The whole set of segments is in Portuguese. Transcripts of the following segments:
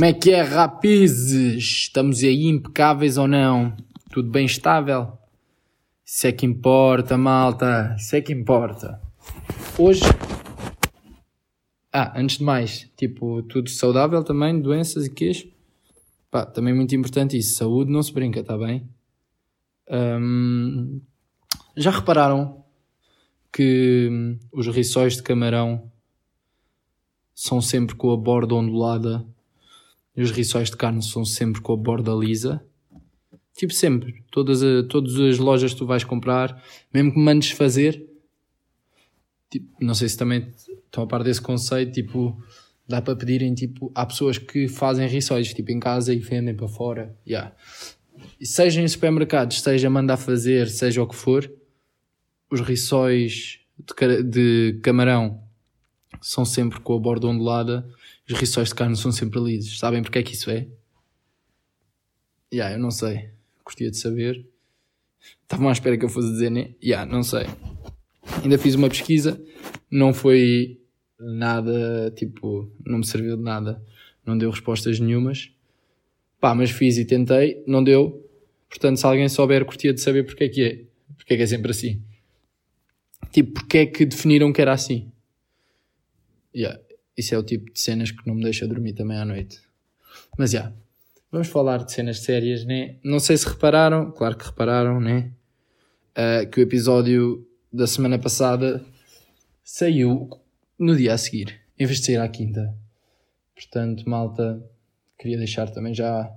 Como é que é, rapazes? Estamos aí impecáveis ou não? Tudo bem estável? Isso é que importa, malta. Isso é que importa. Hoje. Ah, antes de mais, tipo, tudo saudável também, doenças e queixo. Pá, também muito importante isso. Saúde não se brinca, tá bem? Já repararam que os riçóis de camarão são sempre com a borda ondulada e os riçóis de carne são sempre com a borda lisa. Tipo sempre, todas, a, todas as lojas que tu vais comprar, mesmo que mandes fazer, tipo, não sei se também estão a par desse conceito, tipo, dá para pedirem, tipo, há pessoas que fazem riçóis, tipo, em casa e vendem para fora, yeah. E seja em supermercados, seja mandar fazer, seja o que for, os riçóis de, de camarão são sempre com a borda ondulada os riçóis de carne são sempre lisos. Sabem porque é que isso é? Já, yeah, eu não sei. Gostaria de saber. Estavam à espera que eu fosse dizer, né? Já, yeah, não sei. Ainda fiz uma pesquisa. Não foi nada, tipo, não me serviu de nada. Não deu respostas nenhumas. Pá, mas fiz e tentei. Não deu. Portanto, se alguém souber, curtia de saber porque é que é. Porque é que é sempre assim. Tipo, porque é que definiram que era assim? Yeah isso é o tipo de cenas que não me deixa dormir também à noite. Mas já, yeah, vamos falar de cenas sérias, né? Não sei se repararam, claro que repararam, né? Uh, que o episódio da semana passada saiu no dia a seguir, em vez de sair à quinta. Portanto, malta, queria deixar também já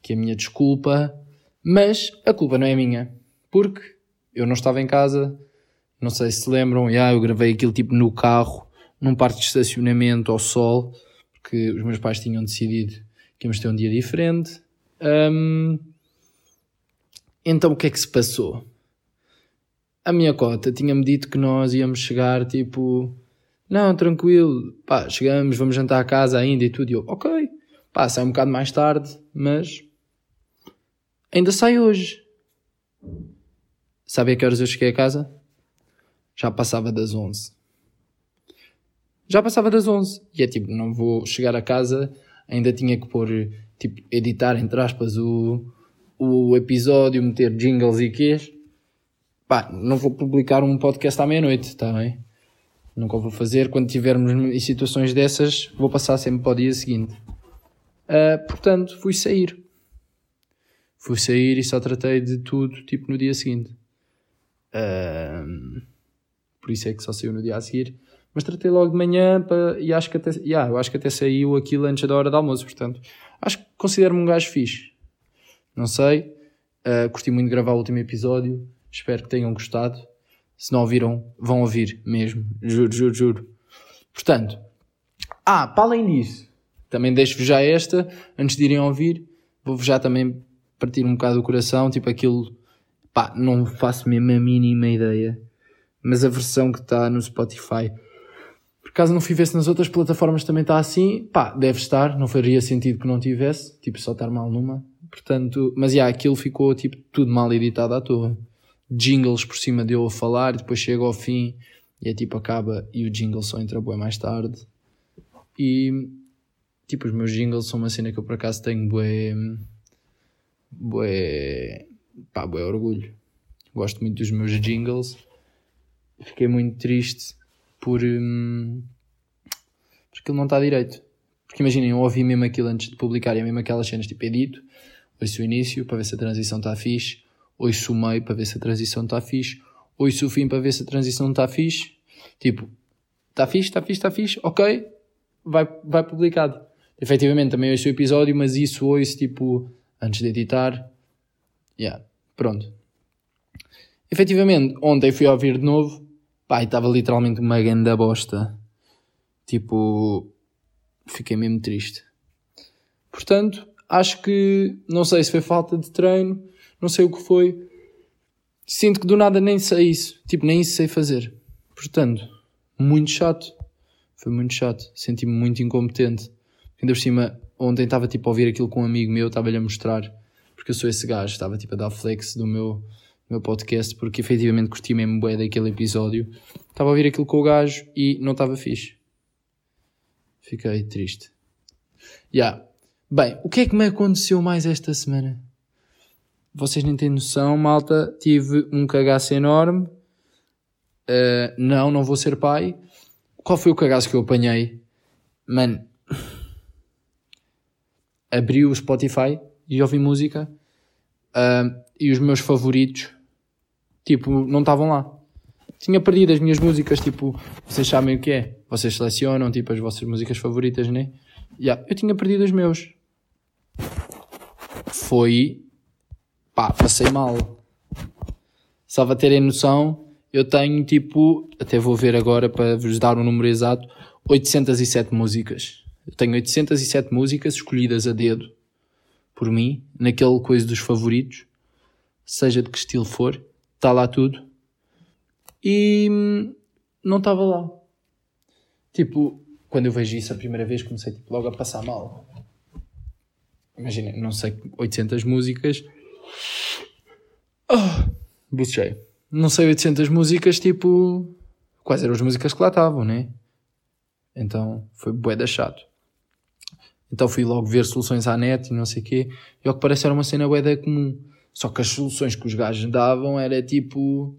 que a minha desculpa, mas a culpa não é minha, porque eu não estava em casa, não sei se lembram, já, eu gravei aquilo tipo no carro, num parque de estacionamento ao sol, porque os meus pais tinham decidido que íamos ter um dia diferente. Um, então o que é que se passou? A minha cota tinha-me dito que nós íamos chegar tipo, não, tranquilo, pá, chegamos, vamos jantar a casa ainda e tudo. E eu, ok, pá, sai um bocado mais tarde, mas ainda sai hoje. Sabe a que horas eu cheguei a casa? Já passava das 11 já passava das 11. E é tipo, não vou chegar a casa, ainda tinha que pôr, tipo, editar, entre aspas, o, o episódio, meter jingles e quês. Pá, não vou publicar um podcast à meia-noite, está bem? Nunca vou fazer. Quando tivermos em situações dessas, vou passar sempre para o dia seguinte. Uh, portanto, fui sair. Fui sair e só tratei de tudo, tipo, no dia seguinte. Uh, por isso é que só saiu no dia a seguir mas tratei logo de manhã para, e acho que até, yeah, eu acho que até saiu aquilo antes da hora do almoço, portanto, acho que considero-me um gajo fixe. Não sei, uh, curti muito gravar o último episódio, espero que tenham gostado. Se não ouviram, vão ouvir mesmo, juro, juro, juro. Portanto, ah, para além disso, também deixo-vos já esta, antes de irem ouvir, vou-vos já também partir um bocado o coração, tipo aquilo, pá, não faço mesmo a mínima ideia, mas a versão que está no Spotify por caso não fui ver se nas outras plataformas também está assim, pá, deve estar, não faria sentido que não tivesse, tipo, só estar mal numa. Portanto, mas já, yeah, aquilo ficou, tipo, tudo mal editado à toa. Jingles por cima de eu a falar, depois chega ao fim e é tipo, acaba e o jingle só entra bué mais tarde. E, tipo, os meus jingles são uma cena que eu por acaso tenho bué, bué, pá, bué orgulho. Gosto muito dos meus jingles. Fiquei muito triste por. Hum, porque ele não está direito. Porque imaginem, eu ouvi mesmo aquilo antes de publicar, e mesmo aquelas cenas tipo edito, ouço o início para ver se a transição está fixe, ouço o meio para ver se a transição está fixe, ouço o fim para ver se a transição está fixe. Tipo, está fixe, está fixe, está fixe, ok, vai, vai publicado. Efetivamente também ouço o episódio, mas isso ouço tipo antes de editar. Yeah, pronto. Efetivamente, ontem fui ouvir de novo Pá, estava literalmente uma grande bosta. Tipo, fiquei mesmo triste. Portanto, acho que, não sei se foi falta de treino, não sei o que foi. Sinto que do nada nem sei isso. Tipo, nem isso sei fazer. Portanto, muito chato. Foi muito chato. Senti-me muito incompetente. Ainda por cima, ontem estava tipo a ouvir aquilo com um amigo meu, estava-lhe a mostrar. Porque eu sou esse gajo, estava tipo a dar flex do meu meu podcast, porque efetivamente curti mesmo bué daquele episódio. Estava a ouvir aquilo com o gajo e não estava fixe. Fiquei triste. Já. Yeah. Bem, o que é que me aconteceu mais esta semana? Vocês nem têm noção, malta. Tive um cagaço enorme. Uh, não, não vou ser pai. Qual foi o cagaço que eu apanhei? Mano, abri o Spotify e ouvi música uh, e os meus favoritos, tipo, não estavam lá. Tinha perdido as minhas músicas, tipo, vocês sabem o que é? Vocês selecionam, tipo, as vossas músicas favoritas, né? Yeah, eu tinha perdido os meus. Foi. pá, passei mal. Só para terem noção, eu tenho tipo, até vou ver agora para vos dar um número exato, 807 músicas. Eu tenho 807 músicas escolhidas a dedo por mim, naquele coisa dos favoritos, seja de que estilo for, está lá tudo. E hum, não estava lá. Tipo, quando eu vejo isso a primeira vez, comecei tipo, logo a passar mal. Imagina, não sei, 800 músicas. Oh. Não sei, 800 músicas, tipo. Quais eram as músicas que lá estavam, né? Então foi bué da chato. Então fui logo ver soluções à net e não sei o quê. E ao que parece era uma cena bué da comum. Só que as soluções que os gajos davam era tipo.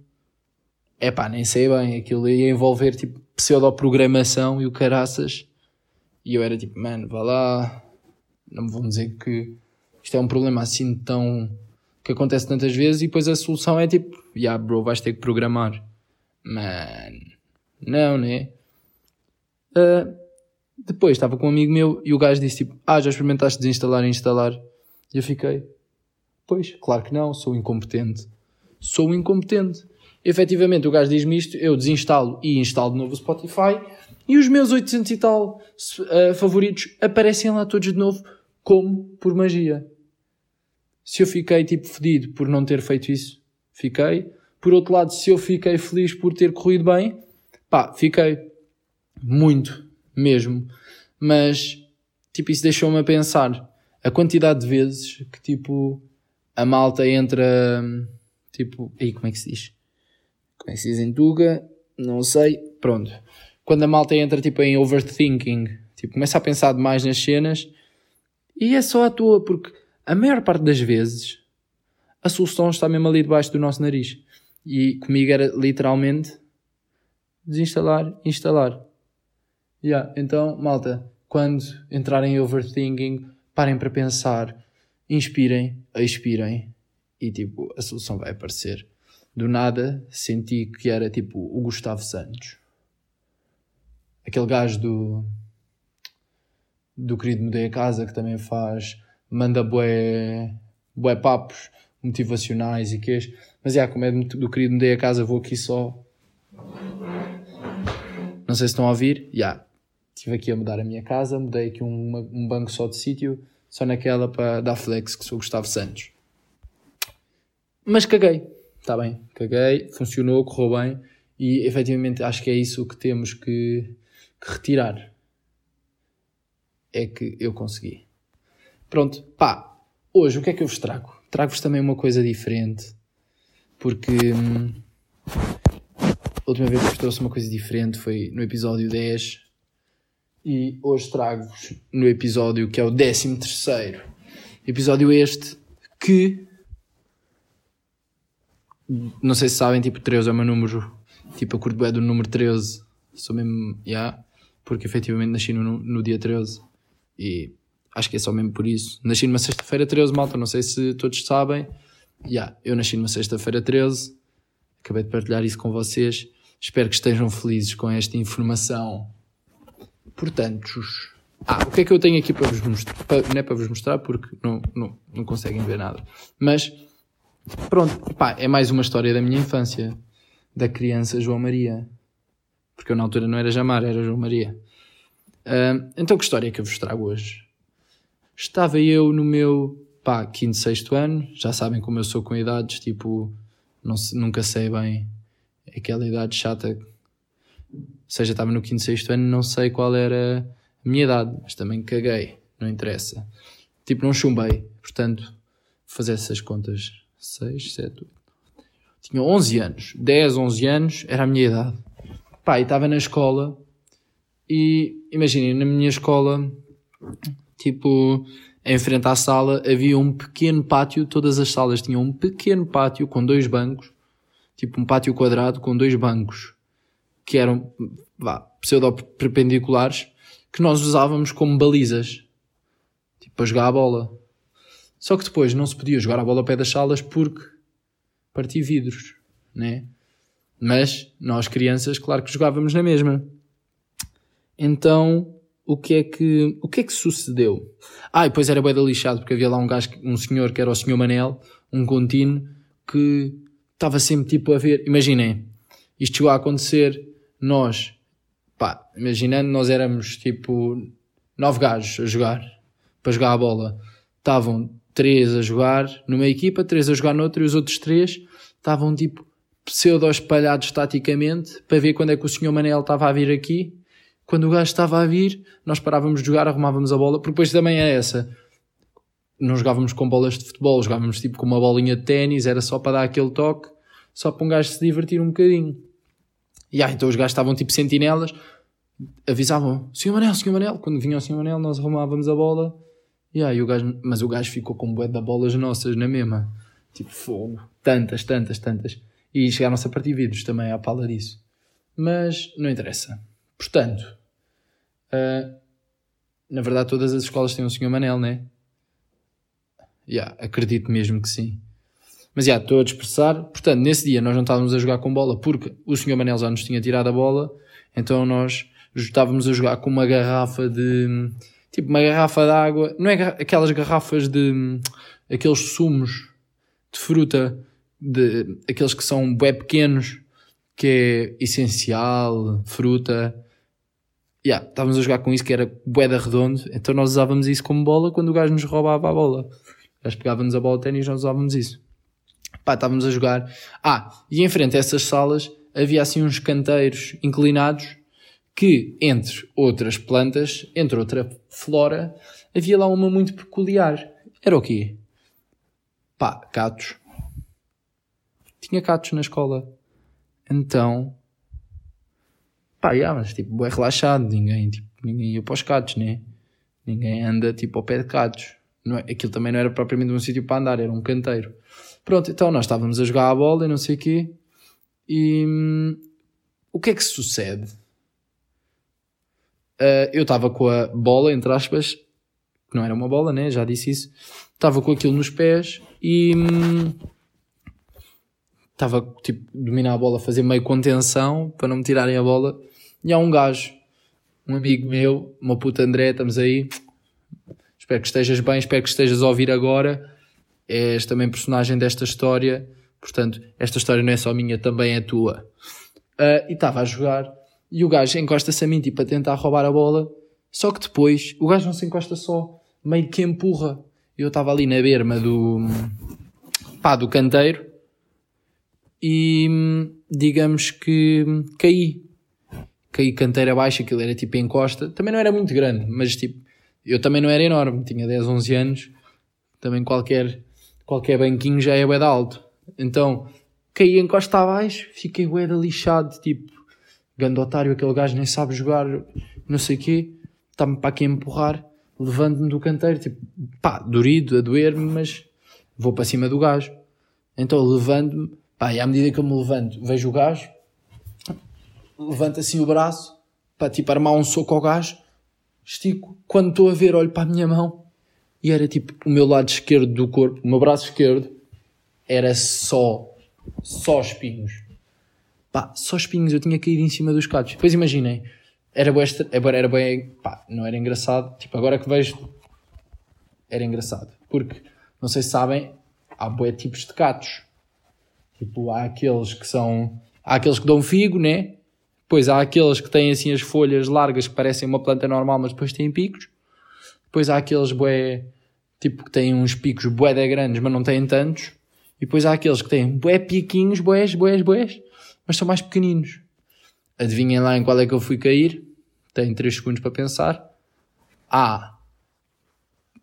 É pá, nem sei bem. Aquilo ia envolver tipo pseudoprogramação e o caraças. E eu era tipo, mano, vá lá. Não me vão dizer que isto é um problema assim tão. que acontece tantas vezes e depois a solução é tipo, yeah, bro, vais ter que programar. Mano, não, né? Uh, depois estava com um amigo meu e o gajo disse tipo, ah, já experimentaste desinstalar e instalar? E eu fiquei, pois, claro que não, sou incompetente. Sou incompetente. Efetivamente, o gajo diz-me isto, eu desinstalo e instalo de novo o Spotify e os meus 800 e tal uh, favoritos aparecem lá todos de novo, como por magia. Se eu fiquei tipo fedido por não ter feito isso, fiquei. Por outro lado, se eu fiquei feliz por ter corrido bem, pá, fiquei muito mesmo. Mas, tipo, isso deixou-me a pensar a quantidade de vezes que, tipo, a malta entra, tipo, aí como é que se diz? Como é que se diz em Tuga? Não sei. Pronto. Quando a malta entra, tipo, em overthinking, tipo, começa a pensar demais nas cenas e é só à toa, porque a maior parte das vezes a solução está mesmo ali debaixo do nosso nariz. E comigo era literalmente desinstalar, instalar. Yeah, então, malta, quando entrarem em overthinking, parem para pensar, inspirem, expirem e tipo, a solução vai aparecer. Do nada senti que era tipo o Gustavo Santos. Aquele gajo do do querido Mudei a Casa que também faz, manda bué, bué papos motivacionais e queixo. Mas, yeah, como é do querido Mudei a Casa, vou aqui só. Não sei se estão a ouvir. Yeah, Estive aqui a mudar a minha casa, mudei aqui um, um banco só de sítio, só naquela para dar flex, que sou Gustavo Santos. Mas caguei, está bem, caguei, funcionou, correu bem e efetivamente acho que é isso que temos que, que retirar. É que eu consegui. Pronto, pá, hoje o que é que eu vos trago? Trago-vos também uma coisa diferente, porque hum, a última vez que vos trouxe uma coisa diferente foi no episódio 10 e hoje trago-vos no episódio que é o 13 terceiro. Episódio este que não sei se sabem, tipo 13 é o meu número. Tipo a curto é do número 13 sou mesmo, yeah, porque efetivamente nasci no, no dia 13 e acho que é só mesmo por isso. Nasci numa sexta-feira 13 malta, não sei se todos sabem. Yeah, eu nasci numa sexta-feira 13 acabei de partilhar isso com vocês. Espero que estejam felizes com esta informação Portanto, ah, o que é que eu tenho aqui para vos mostrar? Não é para vos mostrar porque não, não, não conseguem ver nada. Mas, pronto, pá, é mais uma história da minha infância, da criança João Maria. Porque eu na altura não era Jamar, era João Maria. Uh, então, que história é que eu vos trago hoje? Estava eu no meu, pá, quinto, sexto ano. Já sabem como eu sou com idades, tipo, não, nunca sei bem aquela idade chata seja, estava no quinto, sexto ano, não sei qual era a minha idade, mas também caguei, não interessa. Tipo, não chumbei, portanto, fazer essas contas, 6, 7, 8, tinha 11 anos, 10, 11 anos, era a minha idade. Pá, e estava na escola e, imaginem, na minha escola, tipo, em frente à sala havia um pequeno pátio, todas as salas tinham um pequeno pátio com dois bancos, tipo um pátio quadrado com dois bancos, que eram, pseudo-perpendiculares, que nós usávamos como balizas, tipo para jogar a bola. Só que depois não se podia jogar a bola ao pé das salas porque partia vidros, né? Mas nós crianças, claro que jogávamos na mesma. Então, o que é que, o que é que sucedeu? Ah, e depois era bué lixado, porque havia lá um gajo, um senhor que era o senhor Manel, um contínuo, que estava sempre tipo a ver, imaginem, isto chegou a acontecer, nós, pá, imaginando, nós éramos tipo nove gajos a jogar, para jogar a bola. Estavam três a jogar numa equipa, três a jogar noutra, e os outros três estavam tipo pseudo-espalhados taticamente, para ver quando é que o senhor Manel estava a vir aqui, quando o gajo estava a vir, nós parávamos de jogar, arrumávamos a bola, porque depois também é essa. Não jogávamos com bolas de futebol, jogávamos tipo com uma bolinha de ténis, era só para dar aquele toque, só para um gajo se divertir um bocadinho. E ah, então os gajos estavam tipo sentinelas, avisavam, Senhor Manel, Senhor Manel, quando vinha o Senhor Manel nós arrumávamos a bola, e aí o gajo, mas o gajo ficou com bué de bolas nossas na mesma, tipo fogo, tantas, tantas, tantas, e chegaram-se a partir vidros também à pala disso. Mas não interessa. Portanto, uh, na verdade todas as escolas têm um senhor Manel, né? Yeah, acredito mesmo que sim. Mas já, estou a dispersar. Portanto, nesse dia nós não estávamos a jogar com bola porque o senhor Manel já nos tinha tirado a bola, então nós estávamos a jogar com uma garrafa de. Tipo, uma garrafa de água. Não é aquelas garrafas de. aqueles sumos de fruta, de, aqueles que são bem pequenos, que é essencial, fruta, yeah, estávamos a jogar com isso que era boeda redondo, então nós usávamos isso como bola quando o gajo nos roubava a bola. O gajo pegava-nos a bola de ténis nós usávamos isso. Pá, estávamos a jogar. Ah, e em frente a essas salas havia assim uns canteiros inclinados que, entre outras plantas, entre outra flora, havia lá uma muito peculiar. Era o quê? Pá, catos. Tinha catos na escola. Então, Pá, yeah, mas tipo, é relaxado, ninguém, tipo, ninguém ia para os catos, né? Ninguém anda tipo ao pé de catos. Não é, aquilo também não era propriamente um sítio para andar, era um canteiro. Pronto, então nós estávamos a jogar a bola e não sei o quê. E hum, o que é que sucede? Uh, eu estava com a bola, entre aspas, que não era uma bola, né? Já disse isso. Estava com aquilo nos pés e hum, estava tipo dominar a bola, fazer meio contenção para não me tirarem a bola e há um gajo, um amigo meu, uma puta André, estamos aí. Espero que estejas bem, espero que estejas a ouvir agora. És também personagem desta história. Portanto, esta história não é só minha, também é tua. Uh, e estava a jogar. E o gajo encosta-se a mim, tipo, a tentar roubar a bola. Só que depois, o gajo não se encosta só, meio que empurra. Eu estava ali na berma do, pá, do canteiro. E, digamos que caí caí canteira baixa, aquilo era tipo em costa. Também não era muito grande, mas tipo, eu também não era enorme, tinha 10, 11 anos. Também qualquer, qualquer banquinho já é bué de alto. Então, caí em costa abaixo, fiquei bué de lixado, tipo, gando otário, aquele gajo nem sabe jogar, não sei o quê, está-me para aqui empurrar, levando-me do canteiro, tipo, pá, dorido, a doer-me, mas vou para cima do gajo. Então, levando-me, pá, e à medida que eu me levanto, vejo o gajo, levanto assim o braço para tipo armar um soco ao gajo, estico. Quando estou a ver, olho para a minha mão e era tipo o meu lado esquerdo do corpo, o meu braço esquerdo, era só, só espinhos. Pá, só espinhos, eu tinha caído em cima dos catos. Depois imaginei, era bem, era bem, pá, não era engraçado. Tipo, agora que vejo, era engraçado. Porque, não sei se sabem, há bué tipos de catos. Tipo, há aqueles que são, há aqueles que dão figo, né? Depois há aqueles que têm assim as folhas largas que parecem uma planta normal, mas depois têm picos. Depois há aqueles bué, tipo que têm uns picos bué de grandes, mas não têm tantos. E depois há aqueles que têm bué piquinhos, bués, bués, bués, mas são mais pequeninos. Adivinhem lá em qual é que eu fui cair. Tenho 3 segundos para pensar. A.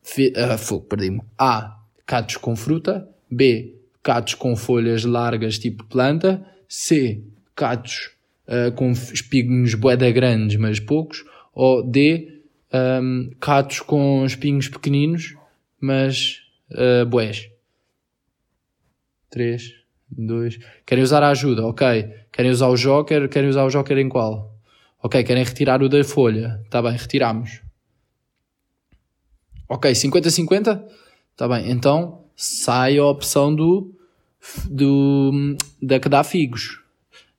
Uh, fogo, perdi-me. A. Catos com fruta. B. Catos com folhas largas tipo planta. C. Catos uh, com espinhos boeda grandes, mas poucos, ou D, um, catos com espinhos pequeninos, mas uh, bués. 3, 2. Querem usar a ajuda, ok. Querem usar o joker, querem usar o joker em qual? Ok, querem retirar o da folha. Está bem, retiramos. Ok, 50-50? Está bem, então sai a opção do, do da que dá figos.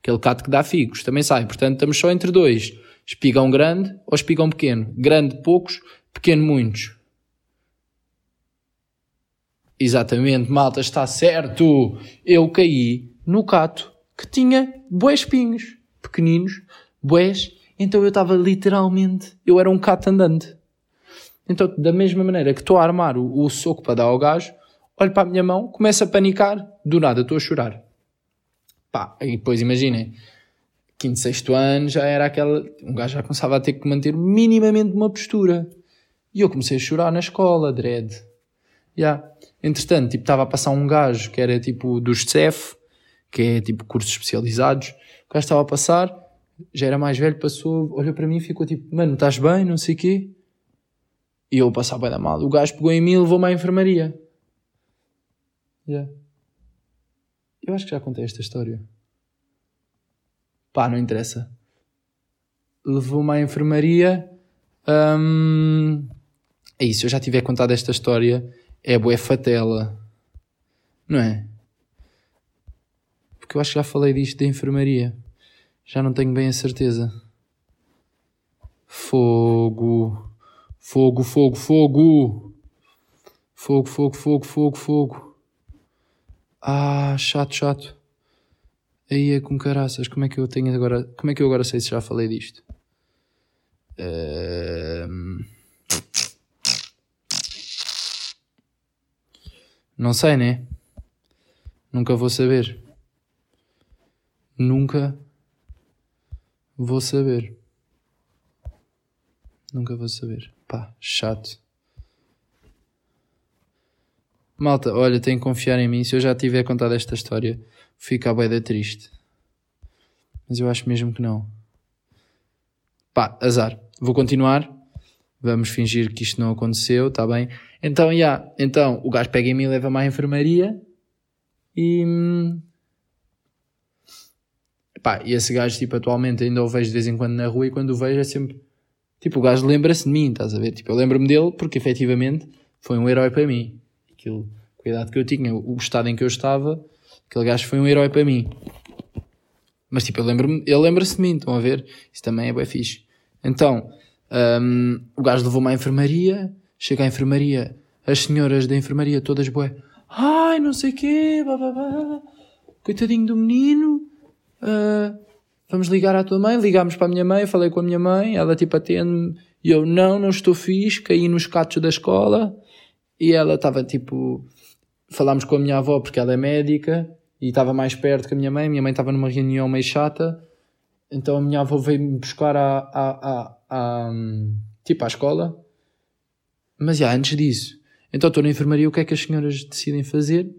Aquele cato que dá figos. Também sai. Portanto, estamos só entre dois. Espigão grande ou espigão pequeno. Grande, poucos. Pequeno, muitos. Exatamente, malta, está certo. Eu caí no cato que tinha bués espinhos, pequeninos, bués. Então eu estava literalmente, eu era um cato andante. Então, da mesma maneira que estou a armar o, o soco para dar ao gajo, olho para a minha mão, começo a panicar, do nada estou a chorar. Pá, e depois imaginem, quinto, sexto ano já era aquela, um gajo já começava a ter que manter minimamente uma postura. E eu comecei a chorar na escola, dread. Yeah. Entretanto, tipo, estava a passar um gajo que era tipo dos CEF, que é tipo cursos especializados. O gajo estava a passar, já era mais velho, passou, olhou para mim e ficou tipo, mano, estás bem? Não sei o quê. E eu passava bem da mal. O gajo pegou em mim e levou-me à enfermaria. Yeah. Eu acho que já contei esta história. Pá, não interessa. Levou-me à enfermaria. Hum, é isso, eu já tiver contado esta história é bué fatela. Não é? Porque eu acho que já falei disto da enfermaria. Já não tenho bem a certeza. Fogo. Fogo, fogo, fogo. Fogo, fogo, fogo, fogo, fogo. Ah, chato, chato. Aí é com caraças. Como é que eu tenho agora. Como é que eu agora sei se já falei disto? Uh... Não sei, né? Nunca vou saber. Nunca vou saber. Nunca vou saber. Pá, chato. Malta, olha, tem que confiar em mim. Se eu já tiver contado esta história, fica a beida triste. Mas eu acho mesmo que não. Pá, azar. Vou continuar. Vamos fingir que isto não aconteceu, tá bem? Então, yeah, então o gajo pega em mim e leva-me à enfermaria e. Pá, e esse gajo, tipo, atualmente ainda o vejo de vez em quando na rua e quando o vejo é sempre. Tipo, o gajo lembra-se de mim, estás a ver? Tipo, eu lembro-me dele porque efetivamente foi um herói para mim. Aquilo, cuidado que eu tinha, o estado em que eu estava, aquele gajo foi um herói para mim. Mas tipo, eu lembro ele lembra-se de mim, estão a ver? Isso também é bem fixe. Então, um, o gajo levou-me à enfermaria Chega à enfermaria, as senhoras da enfermaria todas boé. Ai, não sei quê, bababá. Coitadinho do menino. Uh, vamos ligar à tua mãe. Ligámos para a minha mãe, falei com a minha mãe, ela tipo atende-me. E eu, não, não estou fixe, caí nos catos da escola. E ela estava tipo. Falámos com a minha avó porque ela é médica e estava mais perto que a minha mãe. Minha mãe estava numa reunião meio chata. Então a minha avó veio-me buscar à, à, à, à, tipo à escola mas já, antes disso, então estou na enfermaria, o que é que as senhoras decidem fazer?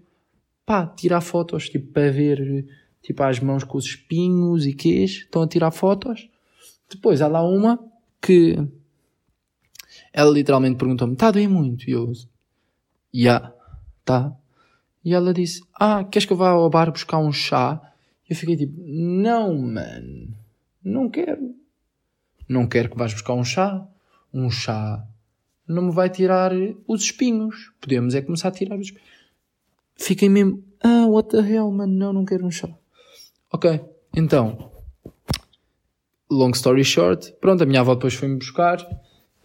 Pá, tirar fotos, tipo, para ver, tipo, as mãos com os espinhos e queixo, estão a tirar fotos. Depois há lá uma que ela literalmente perguntou-me, está a doer muito? E eu, já, yeah, tá. E ela disse, ah, queres que eu vá ao bar buscar um chá? E eu fiquei tipo, não, mano, não quero. Não quero que vás buscar um chá. Um chá não me vai tirar os espinhos. Podemos é começar a tirar os espinhos. Fiquem mesmo, ah, what the hell, mano, não, não quero um chá. Ok, então, long story short, pronto, a minha avó depois foi-me buscar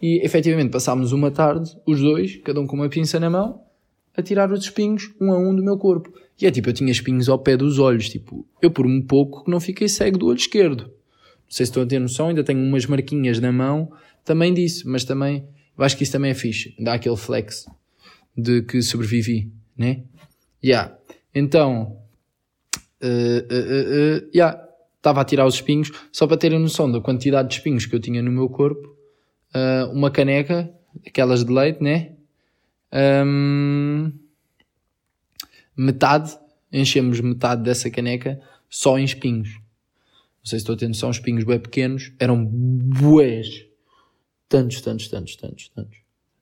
e efetivamente passámos uma tarde, os dois, cada um com uma pinça na mão, a tirar os espinhos um a um do meu corpo. E é tipo, eu tinha espinhos ao pé dos olhos, tipo, eu por um pouco que não fiquei cego do olho esquerdo. Não sei se estão a ter noção, ainda tenho umas marquinhas na mão também disso, mas também eu acho que isso também é fixe. Dá aquele flex de que sobrevivi, né? Yeah. Então, uh, uh, uh, yeah. estava a tirar os espinhos, só para terem noção da quantidade de espinhos que eu tinha no meu corpo. Uh, uma caneca, aquelas de leite, né? Um, metade, enchemos metade dessa caneca só em espinhos. Não sei se estou a ter noção, espinhos bem pequenos, eram bués Tantos, tantos, tantos, tantos, tantos.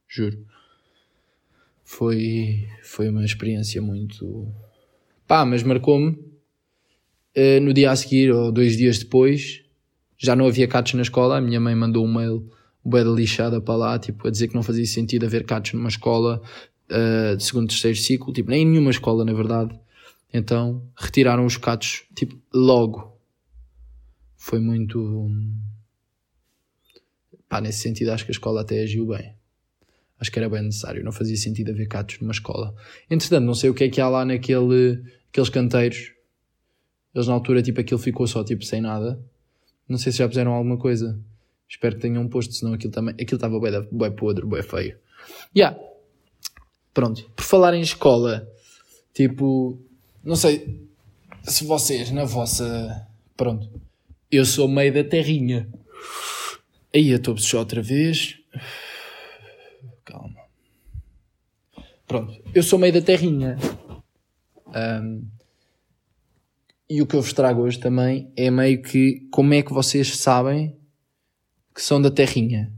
Juro. foi, foi uma experiência muito. pá, mas marcou-me. Uh, no dia a seguir, ou dois dias depois, já não havia catos na escola. A minha mãe mandou um mail, bué da lixada para lá, tipo, a dizer que não fazia sentido haver catos numa escola uh, de segundo, terceiro ciclo, tipo, nem em nenhuma escola, na verdade. Então, retiraram os catos, tipo, logo. Foi muito. Pá, nesse sentido, acho que a escola até agiu bem. Acho que era bem necessário, não fazia sentido haver catos numa escola. Entretanto, não sei o que é que há lá naquele, aqueles canteiros. Eles na altura, tipo, aquilo ficou só, tipo, sem nada. Não sei se já puseram alguma coisa. Espero que tenham posto, senão aquilo também. Aquilo estava bué, bué podre, bué feio. Yeah. Pronto. Por falar em escola, tipo, não sei se vocês, na vossa. Pronto. Eu sou meio da terrinha. Aí eu estou só outra vez. Calma. Pronto. Eu sou meio da terrinha. Um, e o que eu vos trago hoje também é meio que como é que vocês sabem que são da terrinha.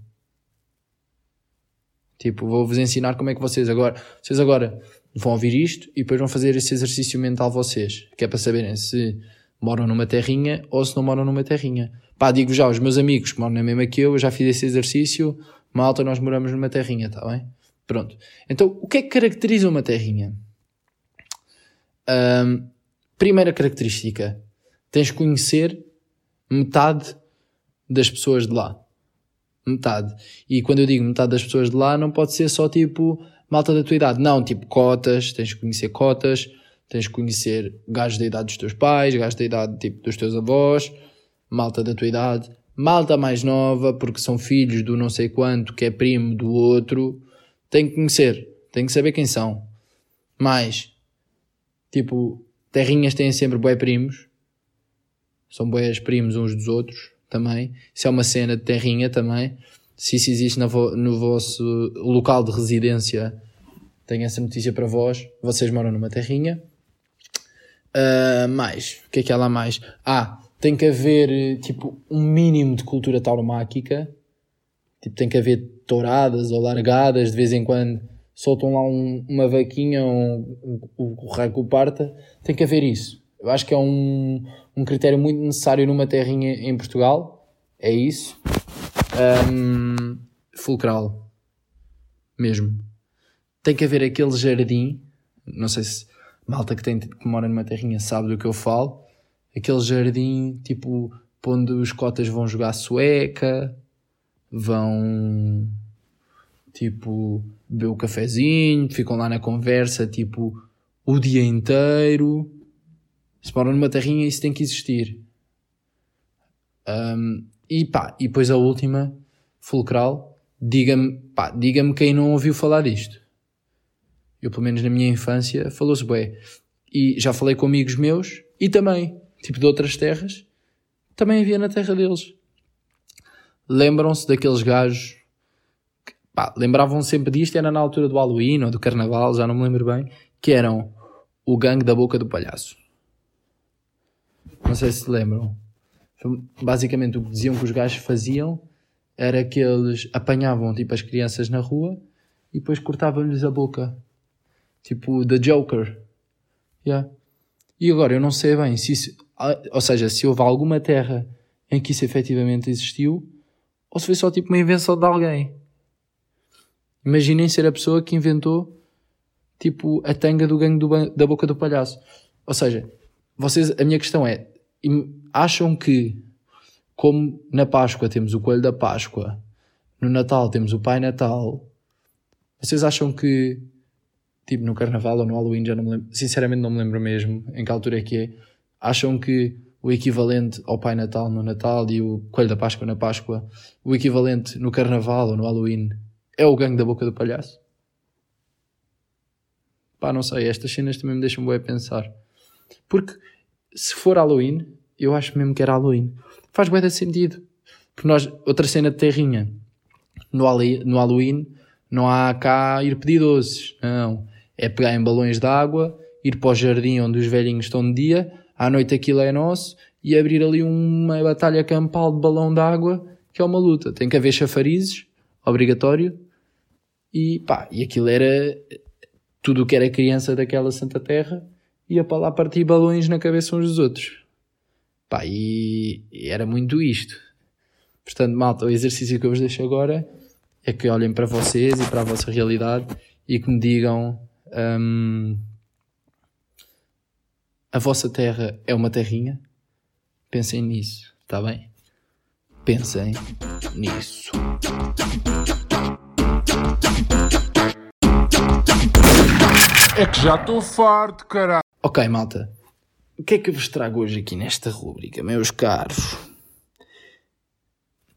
Tipo, vou-vos ensinar como é que vocês agora, vocês agora vão ouvir isto e depois vão fazer esse exercício mental vocês, que é para saberem se moram numa terrinha ou se não moram numa terrinha. Pá, digo já, os meus amigos que moram na mesma que eu, já fiz esse exercício, malta, nós moramos numa terrinha, tá bem? Pronto. Então, o que é que caracteriza uma terrinha? Um, Primeira característica: tens de conhecer metade das pessoas de lá. Metade. E quando eu digo metade das pessoas de lá, não pode ser só tipo malta da tua idade. Não, tipo cotas, tens de conhecer cotas, tens de conhecer gajos da idade dos teus pais, gajos da idade tipo dos teus avós, malta da tua idade, malta mais nova, porque são filhos do não sei quanto, que é primo do outro. Tem que conhecer, tem que saber quem são. Mais, tipo, Terrinhas têm sempre bué primos. São bués primos uns dos outros também. Isso é uma cena de terrinha também. Se isso existe no, no vosso local de residência, tenho essa notícia para vós. Vocês moram numa terrinha. Uh, mais, o que é que há lá mais? Ah, tem que haver tipo um mínimo de cultura tauromáquica. Tipo, tem que haver touradas ou largadas de vez em quando soltam lá um, uma vaquinha ou um, o raio que o parta, tem que haver isso. Eu acho que é um, um critério muito necessário numa terrinha em Portugal, é isso. Um, fulcral, mesmo. Tem que haver aquele jardim, não sei se malta que, tem, que mora numa terrinha sabe do que eu falo, aquele jardim tipo onde os cotas vão jogar sueca, vão tipo beber o cafezinho, ficam lá na conversa, tipo, o dia inteiro. Se moram numa terrinha, isso tem que existir. Um, e pá, e depois a última, fulcral, diga-me, diga-me quem não ouviu falar disto. Eu, pelo menos na minha infância, falou-se bem. E já falei com amigos meus, e também, tipo de outras terras, também havia na terra deles. Lembram-se daqueles gajos pá, lembravam sempre disto, era na altura do Halloween ou do Carnaval, já não me lembro bem, que eram o gangue da boca do palhaço. Não sei se se lembram. Basicamente o que diziam que os gajos faziam era que eles apanhavam tipo as crianças na rua e depois cortavam-lhes a boca. Tipo The Joker. Yeah. E agora eu não sei bem se isso, ou seja, se houve alguma terra em que isso efetivamente existiu ou se foi só tipo uma invenção de alguém. Imaginem ser a pessoa que inventou tipo a tanga do gangue do, da boca do palhaço. Ou seja, vocês, a minha questão é, acham que como na Páscoa temos o coelho da Páscoa, no Natal temos o Pai Natal, vocês acham que tipo no Carnaval ou no Halloween, já não me lembro, sinceramente não me lembro mesmo em que altura é que é, acham que o equivalente ao Pai Natal no Natal e o Coelho da Páscoa na Páscoa, o equivalente no Carnaval ou no Halloween é o gangue da boca do palhaço? Pá, não sei, estas cenas também me deixam bem a pensar. Porque se for Halloween, eu acho mesmo que era Halloween. Faz bem sentido. Porque nós, outra cena de terrinha, no, no Halloween não há cá ir pedir doces, não. É pegar em balões de água, ir para o jardim onde os velhinhos estão de dia, à noite aquilo é nosso, e abrir ali uma batalha campal de balão de água, que é uma luta. Tem que haver chafarizes, obrigatório, e pá, e aquilo era, tudo o que era criança daquela Santa Terra ia para lá partir balões na cabeça uns dos outros. Pá, e, era muito isto. Portanto, malta, o exercício que eu vos deixo agora é que olhem para vocês e para a vossa realidade e que me digam hum, a vossa terra é uma terrinha? Pensem nisso, está bem? Pensem nisso. É que já estou farto, caralho. Ok, malta. O que é que eu vos trago hoje aqui nesta rúbrica, meus caros?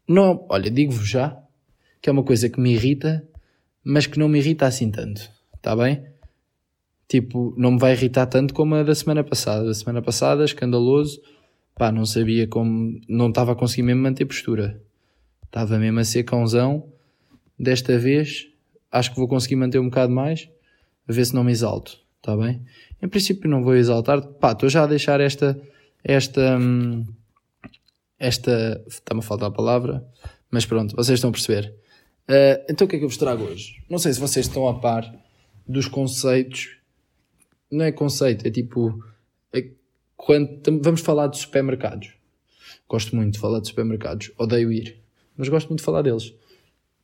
Não, olha, digo-vos já que é uma coisa que me irrita, mas que não me irrita assim tanto. Está bem? Tipo, não me vai irritar tanto como a da semana passada. Da semana passada, escandaloso. Pá, não sabia como. Não estava a conseguir mesmo manter postura. Estava mesmo a ser cãozão. Desta vez, acho que vou conseguir manter um bocado mais a ver se não me exalto, está bem? Em princípio não vou exaltar, pá, estou já a deixar esta, esta, hum, esta, está-me a faltar a palavra, mas pronto, vocês estão a perceber. Uh, então o que é que eu vos trago hoje? Não sei se vocês estão a par dos conceitos, não é conceito, é tipo, é quando vamos falar de supermercados. Gosto muito de falar de supermercados, odeio ir, mas gosto muito de falar deles.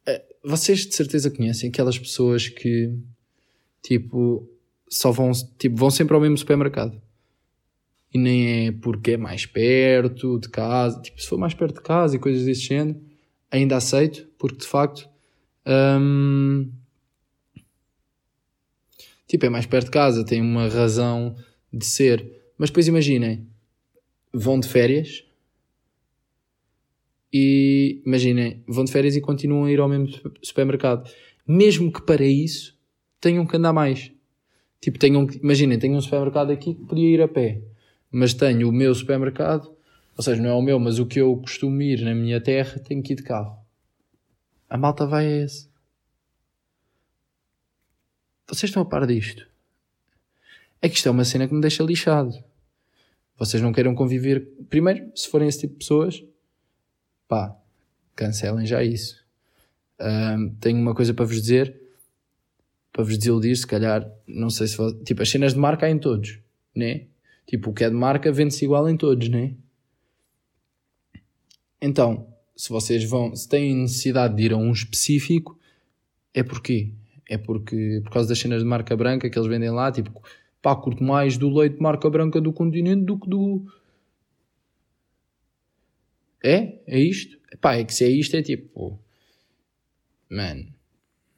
Uh, vocês de certeza conhecem aquelas pessoas que tipo, só vão, tipo, vão sempre ao mesmo supermercado. E nem é porque é mais perto de casa, tipo, se for mais perto de casa e coisas desse género, ainda aceito, porque de facto, hum, tipo, é mais perto de casa, tem uma razão de ser. Mas depois imaginem, vão de férias e imaginem, vão de férias e continuam a ir ao mesmo supermercado. Mesmo que para isso tenham que andar mais. Tipo, tenham imaginem, tenho um supermercado aqui que podia ir a pé, mas tenho o meu supermercado, ou seja, não é o meu, mas o que eu costumo ir na minha terra, tenho que ir de carro. A malta vai a esse. Vocês estão a par disto? É que isto é uma cena que me deixa lixado. Vocês não queiram conviver. Primeiro, se forem esse tipo de pessoas, pá, cancelem já isso. Um, tenho uma coisa para vos dizer para vos desiludir, se calhar, não sei se. Tipo, as cenas de marca há em todos, né? Tipo, o que é de marca vende-se igual em todos, né? Então, se vocês vão, se têm necessidade de ir a um específico, é porquê? É porque, por causa das cenas de marca branca que eles vendem lá, tipo, pá, curto mais do leite de marca branca do continente do que do. É? É isto? Pá, é que se é isto, é tipo. Mano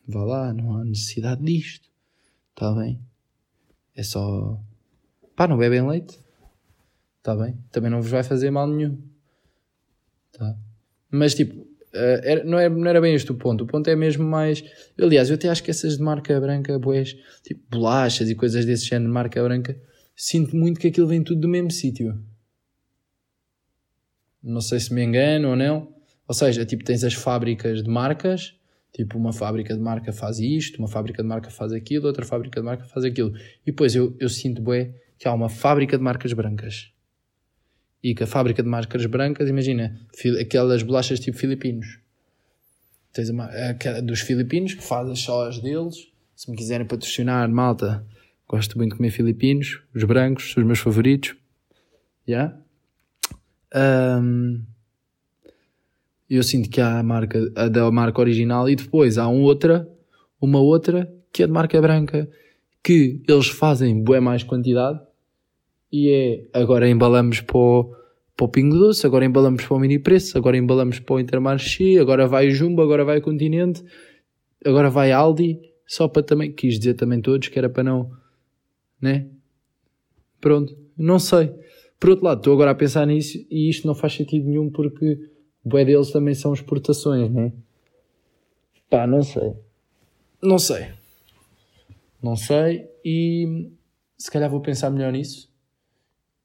vá lá, não há necessidade disto. Está bem? É só. Pá, não bebem leite. Está bem? Também não vos vai fazer mal nenhum. Tá? Mas tipo, Uh, era, não, era, não era bem este o ponto. O ponto é mesmo mais. Aliás, eu até acho que essas de marca branca, boés, tipo bolachas e coisas desse género de marca branca, sinto muito que aquilo vem tudo do mesmo sítio. Não sei se me engano ou não. Ou seja, tipo, tens as fábricas de marcas Tipo, uma fábrica de marca faz isto, uma fábrica de marca faz aquilo, outra fábrica de marca faz aquilo. E depois eu, eu sinto bem que há uma fábrica de marcas brancas. E que a fábrica de marcas brancas, imagina, aquelas bolachas tipo filipinos. Tens uma, a, dos filipinos que só as deles. Se me quiserem patrocinar, malta, gosto muito de comer filipinos. Os brancos são os meus favoritos. Yeah? Um, eu sinto que há a marca a da marca original e depois há uma outra, uma outra que é de marca branca, que eles fazem bué mais quantidade e é agora embalamos para o, para o Pingo Doce, agora embalamos para o Mini Preço, agora embalamos para o Intermarché, agora vai o Jumbo, agora vai o Continente, agora vai Aldi, só para também, quis dizer também todos que era para não, né? Pronto, não sei. Por outro lado, estou agora a pensar nisso e isto não faz sentido nenhum porque bué deles também são exportações, né? Pá, não sei. Não sei. Não sei e se calhar vou pensar melhor nisso.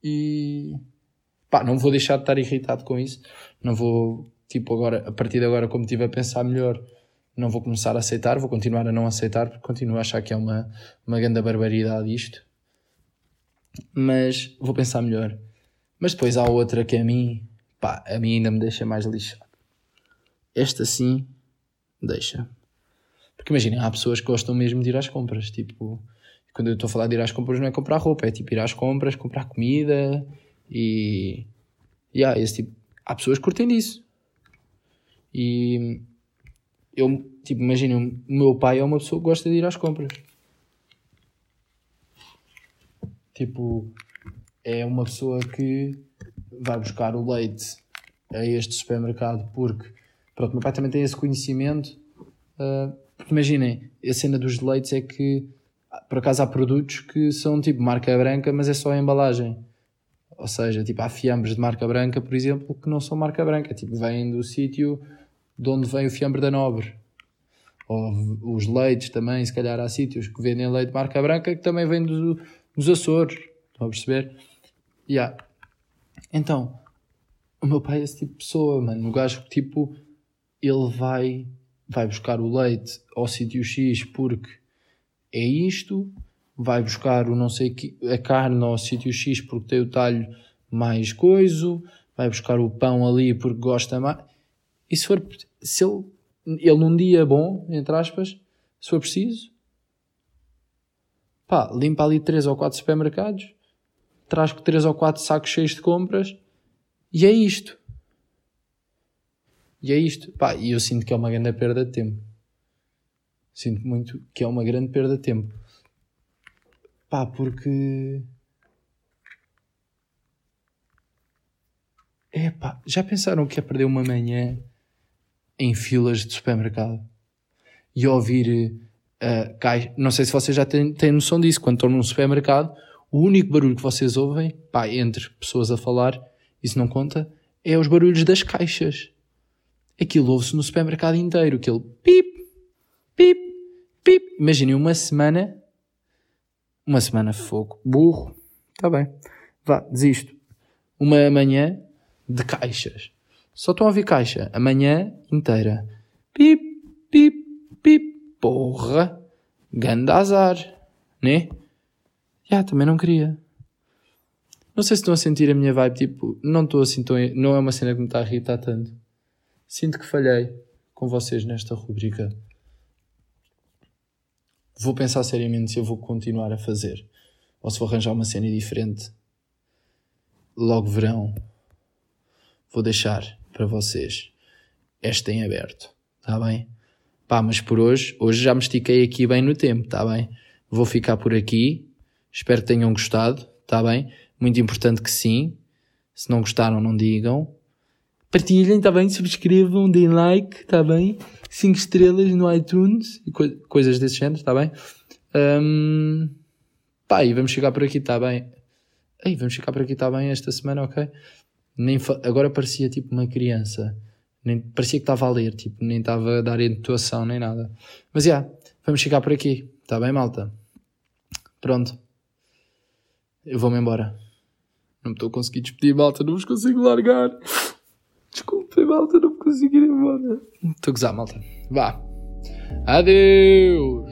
E pá, não vou deixar de estar irritado com isso. Não vou, tipo, agora, a partir de agora, como estive a pensar melhor, não vou começar a aceitar, vou continuar a não aceitar, porque continuo a achar que é uma, uma grande barbaridade isto. Mas vou pensar melhor. Mas depois há outra que a mim pá, a mim ainda me deixa mais lixado. Esta sim, deixa. Porque imaginem, há pessoas que gostam mesmo de ir às compras. Tipo, quando eu estou a falar de ir às compras, não é comprar roupa, é tipo ir às compras, comprar comida e. Yeah, esse tipo. Há pessoas que curtem disso. E. Eu, tipo, imagina, o meu pai é uma pessoa que gosta de ir às compras. Tipo, é uma pessoa que vai buscar o leite a este supermercado porque, pronto, meu pai também tem esse conhecimento. Uh, imaginem, a cena dos leites é que, por acaso, há produtos que são tipo marca branca, mas é só a embalagem. Ou seja, tipo, há fiambres de marca branca, por exemplo, que não são marca branca, tipo, vêm do sítio de onde vem o fiambre da Nobre. Ou os leites também, se calhar há sítios que vendem leite de marca branca que também vem do, dos Açores. Estão a perceber? Yeah. Então, o meu pai é esse tipo de pessoa, mano. O gajo que, tipo, ele vai, vai buscar o leite ao sítio X porque é isto, vai buscar o não sei que, a carne ao sítio X porque tem o talho mais coiso, vai buscar o pão ali porque gosta mais. E se for, se ele, ele num dia bom, entre aspas, se for preciso, pá, limpa ali 3 ou 4 supermercados, traz 3 ou 4 sacos cheios de compras e é isto. E é isto. Pá, e eu sinto que é uma grande perda de tempo. Sinto muito que é uma grande perda de tempo. Pá, porque. É pá, já pensaram que é perder uma manhã em filas de supermercado? E ouvir uh, caixa. Não sei se vocês já têm, têm noção disso. Quando estão num supermercado, o único barulho que vocês ouvem, pá, entre pessoas a falar, isso não conta, é os barulhos das caixas. Aquilo ouve-se no supermercado inteiro, aquele pip, pip, pip. Imaginem uma semana, uma semana fogo, burro, está bem, vá, desisto. Uma manhã de caixas. Só estão a ouvir caixa a manhã inteira. Pip, pip, pip. Porra, ganda azar, né? Já, também não queria. Não sei se estão a sentir a minha vibe, tipo, não estou assim tão. Não é uma cena que me está a irritar tanto. Sinto que falhei com vocês nesta rubrica. Vou pensar seriamente se eu vou continuar a fazer ou se vou arranjar uma cena diferente. Logo verão. Vou deixar para vocês esta em aberto. Está bem? Pá, mas por hoje, hoje já me estiquei aqui bem no tempo, está bem? Vou ficar por aqui. Espero que tenham gostado, está bem? Muito importante que sim. Se não gostaram, não digam. Partilhem, está bem? Subscrevam, deem like, está bem? 5 estrelas no iTunes e co coisas desse género, está bem? Um, pá, e vamos chegar por aqui, está bem? Ei, vamos ficar por aqui, está bem? Esta semana, ok? Nem agora parecia tipo uma criança. Nem, parecia que estava a ler, tipo, nem estava a dar entoação nem nada. Mas já, yeah, vamos ficar por aqui, está bem, malta? Pronto. Eu vou-me embora. Não me estou a conseguir despedir, malta. Não vos consigo largar. Desculpem, malta. Não consigo ir embora. Estou a gozar, malta. Vá. Adeus.